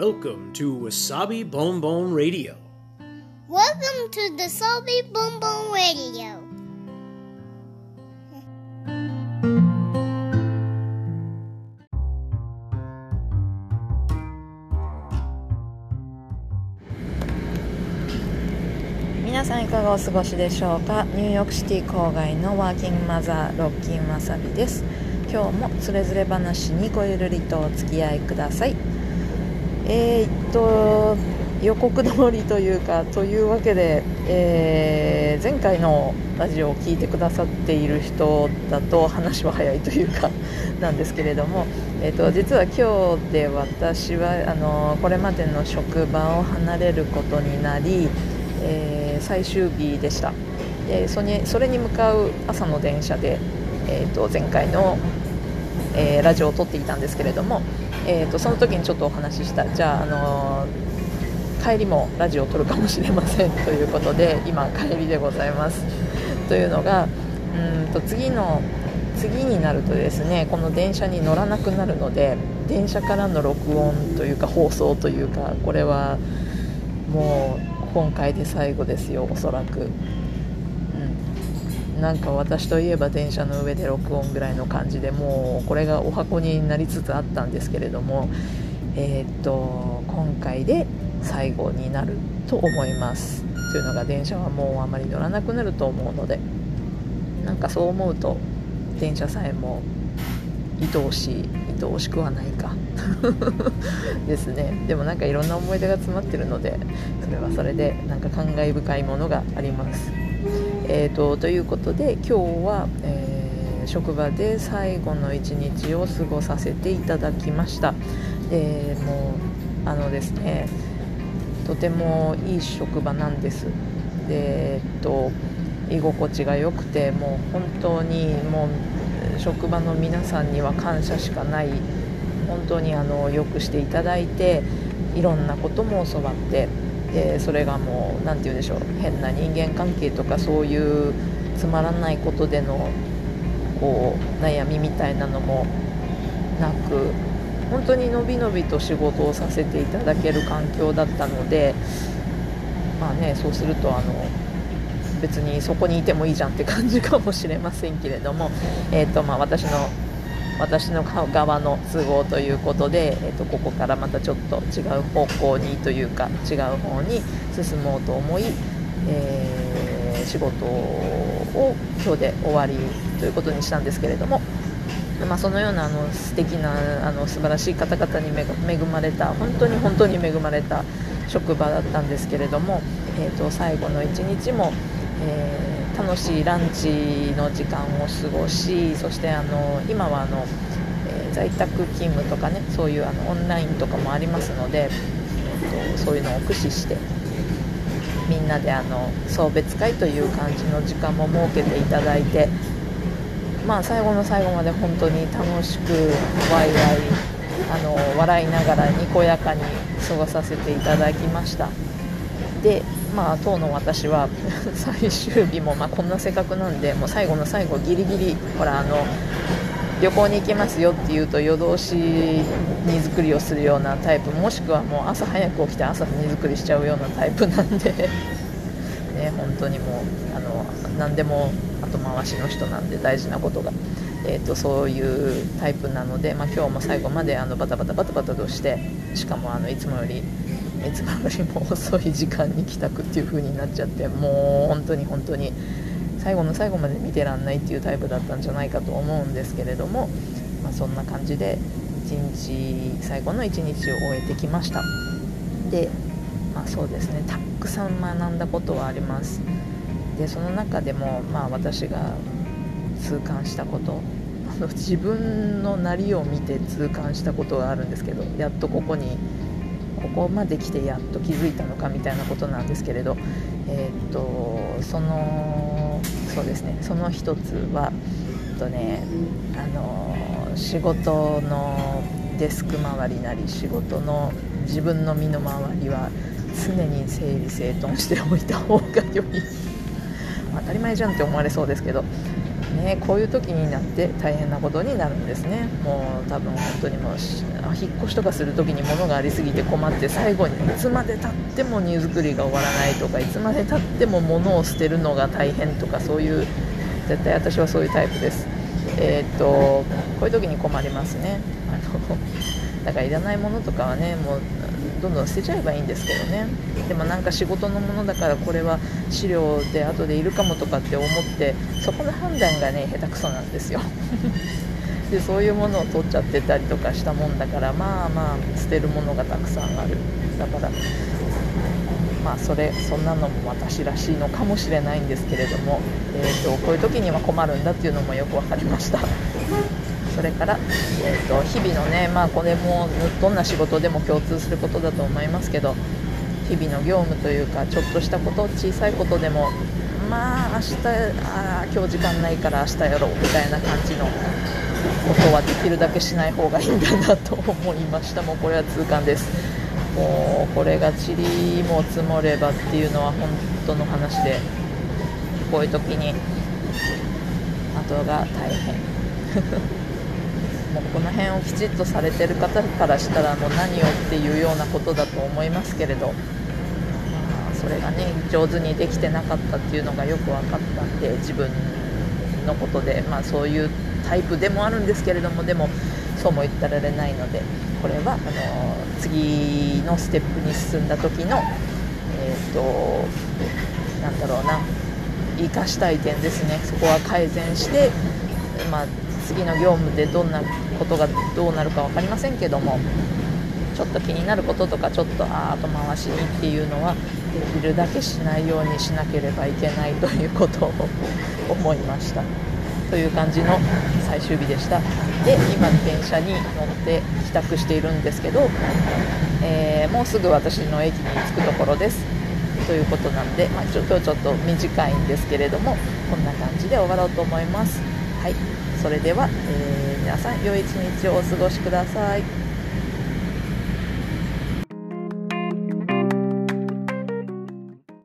Welcome to Wasabi Bon Bon Radio. Welcome to the Salty Boom Boom Radio. 皆さんいかがお過ごしでしょうか？ニューヨークシティ郊外のワーキングマザーロッキンわさびです今日もつれづれ話にごゆるりとお付き合いくださいえー、っと予告通りというかというわけで、えー前回のラジオを聞いてくださっている人だと話は早いというかなんですけれども、えー、と実は今日で私はあのこれまでの職場を離れることになり、えー最終日でした。でそれにそれに向かう朝の電車で、えー、と前回の、えーラジオを撮っていたんですけれども、えー、とその時にちょっとお話ししたじゃあ、あのー帰りもラジオを撮るかもしれませんということで今帰りでございます。というのがうんと次の次になるとですねこの電車に乗らなくなるので電車からの録音というか放送というかこれはもう今回で最後ですよおそらく、なんか私といえば電車の上で録音ぐらいの感じでもうこれがお箱になりつつあったんですけれどもえーっと今回で最後になると思います。というのが電車はもうあまり乗らなくなると思うのでなんかそう思うと電車さえも愛おしい愛おしくはないか。ですね。でもなんかいろんな思い出が詰まってるのでそれはそれでなんか感慨深いものがあります。えー、とということで今日は、えー職場で最後の一日を過ごさせていただきました。でもうあのですねとてもいい職場なんです。でえっと居心地が良くてもう本当にもう職場の皆さんには感謝しかない本当にあのよくしていただいていろんなことも教わってでそれがもう何て言うんでしょう変な人間関係とかそういうつまらないことでのこう悩みみたいなのもなく本当にのびのびと仕事をさせていただける環境だったのでまあねそうするとあの別にそこにいてもいいじゃんって感じかもしれませんけれども、えーとまあ、私の私の側の都合ということで、えー、とここからまたちょっと違う方向にというか違う方に進もうと思い、えー仕事を今日で終わりということにしたんですけれども。まあ、そのようなあの素敵なあの素晴らしい方々に恵まれた本当に本当に恵まれた職場だったんですけれども、えー、と最後の一日も、えー楽しいランチの時間を過ごしそしてあの今はあの、えー在宅勤務とかねそういうあのオンラインとかもありますので、えーとそういうのを駆使してみんなであの送別会という感じの時間も設けていただいてまあ最後の最後まで本当に楽しくワイワイあの笑いながらにこやかに過ごさせていただきました。でまあ当の私は 最終日もまこんな性格なんでもう最後の最後ギリギリほらあの旅行に行きますよっていうと夜通し荷造りをするようなタイプもしくはもう朝早く起きて朝荷造りしちゃうようなタイプなんで ね本当にもうあの何でも後回しの人なんで大事なことが、えー、とそういうタイプなので、まあ、今日も最後まであのバタバタバタバタとしてしかもあのいつもよりいつもよりも遅い時間に帰宅っていう風になっちゃってもう本当に本当に最後の最後まで見てらんないっていうタイプだったんじゃないかと思うんですけれども、まあ、そんな感じで一日最後の一日を終えてきました。で、まあ、そうですねたくさん学んだことはあります。でその中でも、まあ、私が痛感したことあの自分のなりを見て痛感したことがあるんですけどやっとここにここまで来てやっと気づいたのかみたいなことなんですけれど、えーっとそのそうですねその一つは、えっとね、あの仕事のデスク周りなり仕事の自分の身の回りは常に整理整頓しておいた方が良い。当たり前じゃんって思われそうですけどね、こういう時になって大変なことになるんですね。もう多分本当にもう引っ越しとかする時に物がありすぎて困って最後にいつまでたっても荷造りが終わらないとかいつまでたっても物を捨てるのが大変とかそういう絶対私はそういうタイプです。えー、っとこういう時に困りますね。あのだからいらないものとかはねもうどんどん捨てちゃえばいいんですけどね。でもなんか仕事のものだからこれは資料で後でいるかもとかって思ってそこの判断がね下手くそなんですよ。でそういうものを取っちゃってたりとかしたもんだからまあまあ捨てるものがたくさんある。だからまあそれそんなのも私らしいのかもしれないんですけれども、えーと、こういう時には困るんだっていうのもよく分かりました。それから、えーと、日々のね、まあ、これもどんな仕事でも共通することだと思いますけど日々の業務というかちょっとしたこと小さいことでもまあ明日あ今日時間ないから明日やろうみたいな感じのことはできるだけしない方がいいんだなと思いました。もうこれは痛感です。もうこれが塵も積もればっていうのは本当の話でこういう時に後が大変。もこの辺をきちっとされてる方からしたらもう何をっていうようなことだと思いますけれど、まあ、それがね上手にできてなかったっていうのがよく分かったんで自分のことで、まあ、そういうタイプでもあるんですけれどもでもそうも言ってられないのでこれはあの次のステップに進んだ時のえっ、ー、となんだろうな生かしたい点ですね。そこは改善して、まあ、次の業務でどんなことがどうなるか分かりませんけどもちょっと気になることとかちょっとあ後回しにっていうのはできるだけしないようにしなければいけないということを思いました。という感じの最終日でした。で今電車に乗って帰宅しているんですけど、えー、もうすぐ私の駅に着くところです。ということなんで、まあ、今日ちょっと短いんですけれどもこんな感じで終わろうと思います。はい。それでは、えー、皆さん良い一日をお過ごしください。